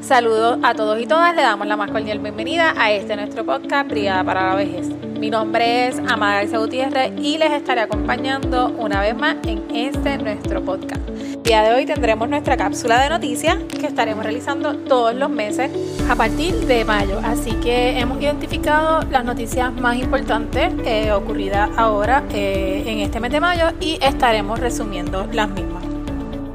Saludos a todos y todas, le damos la más cordial bienvenida a este nuestro podcast Brigada para la Vejez. Mi nombre es Amada García Gutiérrez y les estaré acompañando una vez más en este nuestro podcast. El día de hoy tendremos nuestra cápsula de noticias que estaremos realizando todos los meses a partir de mayo. Así que hemos identificado las noticias más importantes eh, ocurridas ahora eh, en este mes de mayo y estaremos resumiendo las mismas.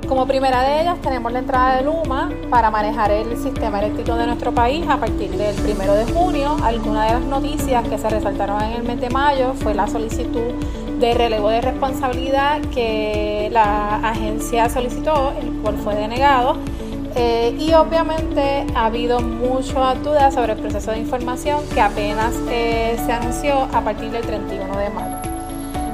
Como primera de ellas tenemos la entrada de Luma para manejar el sistema eléctrico de nuestro país a partir del primero de junio. Algunas de las noticias que se resaltaron en el mes de mayo fue la solicitud de relevo de responsabilidad que la agencia solicitó, el cual fue denegado. Eh, y obviamente ha habido mucha duda sobre el proceso de información que apenas eh, se anunció a partir del 31 de mayo.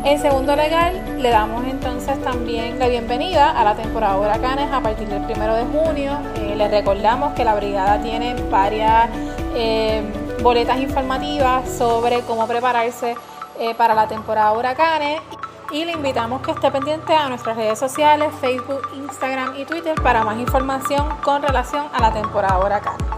En segundo legal, le damos entonces también la bienvenida a la temporada de huracanes a partir del primero de junio. Eh, les recordamos que la brigada tiene varias eh, boletas informativas sobre cómo prepararse eh, para la temporada de huracanes y le invitamos que esté pendiente a nuestras redes sociales, Facebook, Instagram y Twitter para más información con relación a la temporada de huracanes.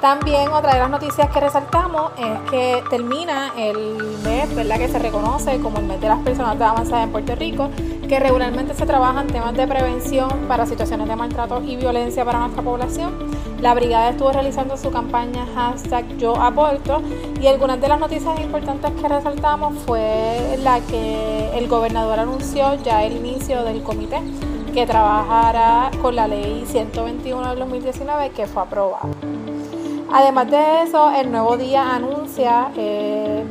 También otra de las noticias que resaltamos es que termina el mes, ¿verdad? Que se reconoce como el mes de las personas de avanzada en Puerto Rico, que regularmente se trabajan temas de prevención para situaciones de maltrato y violencia para nuestra población. La brigada estuvo realizando su campaña hashtag Yo Aporto y algunas de las noticias importantes que resaltamos fue la que el gobernador anunció ya el inicio del comité que trabajará con la ley 121 del 2019 que fue aprobada. Además de eso, el nuevo día anuncia eh,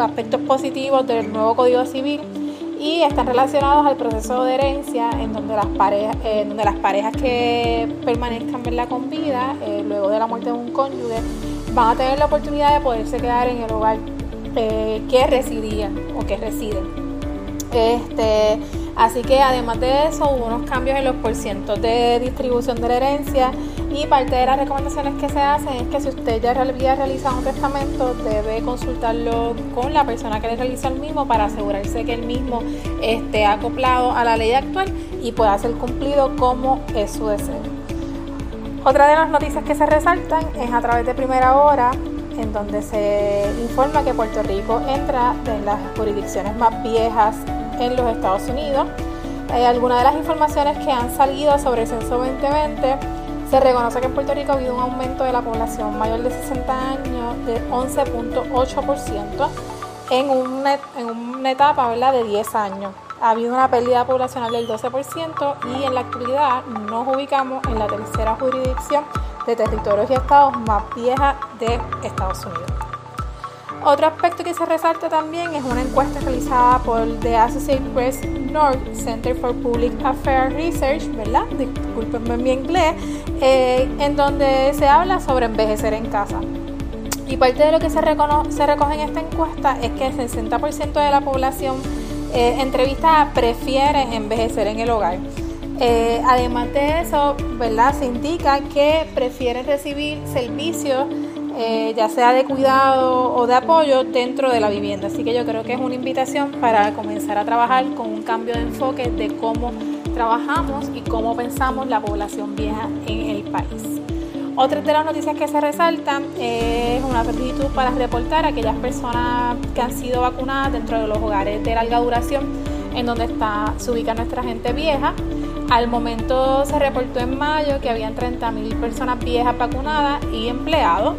aspectos positivos del nuevo Código Civil y están relacionados al proceso de herencia en donde las parejas, eh, donde las parejas que permanezcan con vida eh, luego de la muerte de un cónyuge van a tener la oportunidad de poderse quedar en el hogar que residían o que residen. Este, Así que además de eso hubo unos cambios en los porcientos de distribución de la herencia y parte de las recomendaciones que se hacen es que si usted ya había realizado un testamento debe consultarlo con la persona que le realiza el mismo para asegurarse que el mismo esté acoplado a la ley actual y pueda ser cumplido como es su deseo. Otra de las noticias que se resaltan es a través de primera hora en donde se informa que Puerto Rico entra en las jurisdicciones más viejas en los Estados Unidos. Eh, algunas de las informaciones que han salido sobre el censo 2020 se reconoce que en Puerto Rico ha habido un aumento de la población mayor de 60 años de 11.8% en una, en una etapa de 10 años. Ha habido una pérdida poblacional del 12% y en la actualidad nos ubicamos en la tercera jurisdicción de territorios y estados más vieja de Estados Unidos. Otro aspecto que se resalta también es una encuesta realizada por The Associated Press North Center for Public Affairs Research, ¿verdad? Disculpenme mi inglés, eh, en donde se habla sobre envejecer en casa. Y parte de lo que se, recoge en esta encuesta es que el 60% de la población eh, entrevistada prefiere envejecer en el hogar. Eh, además de eso, ¿verdad? Se indica que prefieren recibir servicios eh, ya sea de cuidado o de apoyo dentro de la vivienda. Así que yo creo que es una invitación para comenzar a trabajar con un cambio de enfoque de cómo trabajamos y cómo pensamos la población vieja en el país. Otra de las noticias que se resaltan es una solicitud para reportar a aquellas personas que han sido vacunadas dentro de los hogares de larga duración en donde está, se ubica nuestra gente vieja. Al momento se reportó en mayo que habían 30.000 personas viejas vacunadas y empleados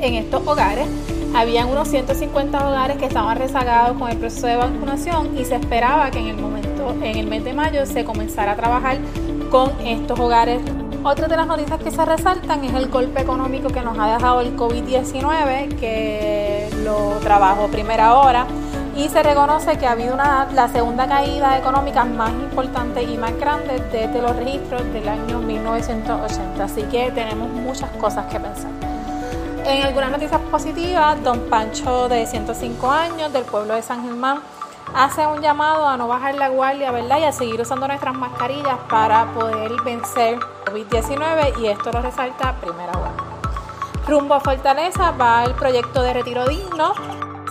en estos hogares. Habían unos 150 hogares que estaban rezagados con el proceso de vacunación y se esperaba que en el momento, en el mes de mayo, se comenzara a trabajar con estos hogares. Otra de las noticias que se resaltan es el golpe económico que nos ha dejado el COVID-19, que lo trabajo primera hora y se reconoce que ha habido una, la segunda caída económica más importante y más grande desde los registros del año 1980. Así que tenemos muchas cosas que pensar. En algunas noticias positivas, don Pancho de 105 años del pueblo de San Germán hace un llamado a no bajar la guardia, ¿verdad? Y a seguir usando nuestras mascarillas para poder vencer COVID-19 y esto lo resalta primera hora. Rumbo a Fortaleza va el proyecto de retiro digno.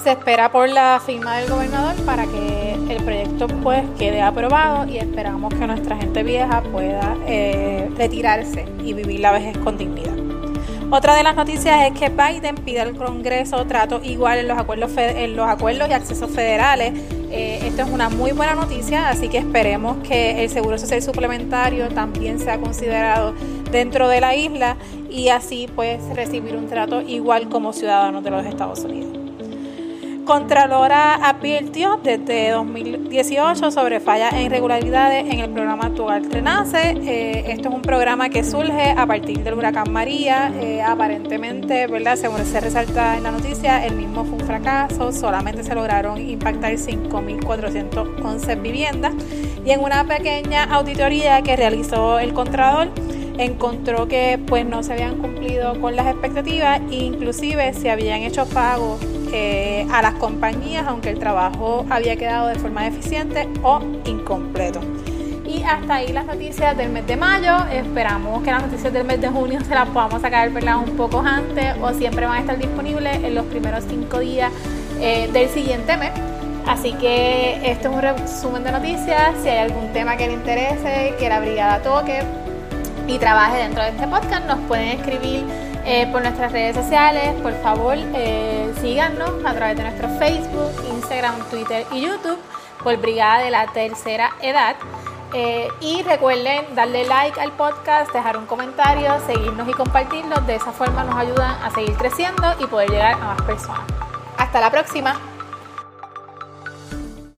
Se espera por la firma del gobernador para que el proyecto pues quede aprobado y esperamos que nuestra gente vieja pueda eh, retirarse y vivir la vejez con dignidad. Otra de las noticias es que Biden pide al Congreso trato igual en los acuerdos, en los acuerdos y accesos federales. Eh, esto es una muy buena noticia, así que esperemos que el seguro social suplementario también sea considerado dentro de la isla y así pues recibir un trato igual como ciudadanos de los Estados Unidos. Contralora advirtió desde 2018 sobre fallas e irregularidades en el programa Tu Hogar. Eh, esto es un programa que surge a partir del huracán María. Eh, aparentemente, ¿verdad? según se resalta en la noticia, el mismo fue un fracaso. Solamente se lograron impactar 5.411 viviendas. Y en una pequeña auditoría que realizó el Contralor, encontró que pues no se habían cumplido con las expectativas e inclusive se habían hecho pagos eh, a las compañías aunque el trabajo había quedado de forma deficiente o incompleto. Y hasta ahí las noticias del mes de mayo. Esperamos que las noticias del mes de junio se las podamos sacar un poco antes o siempre van a estar disponibles en los primeros cinco días eh, del siguiente mes. Así que esto es un resumen de noticias. Si hay algún tema que le interese, que la brigada toque, y trabaje dentro de este podcast, nos pueden escribir eh, por nuestras redes sociales. Por favor, eh, síganos a través de nuestro Facebook, Instagram, Twitter y YouTube por Brigada de la Tercera Edad. Eh, y recuerden darle like al podcast, dejar un comentario, seguirnos y compartirnos. De esa forma nos ayudan a seguir creciendo y poder llegar a más personas. Hasta la próxima.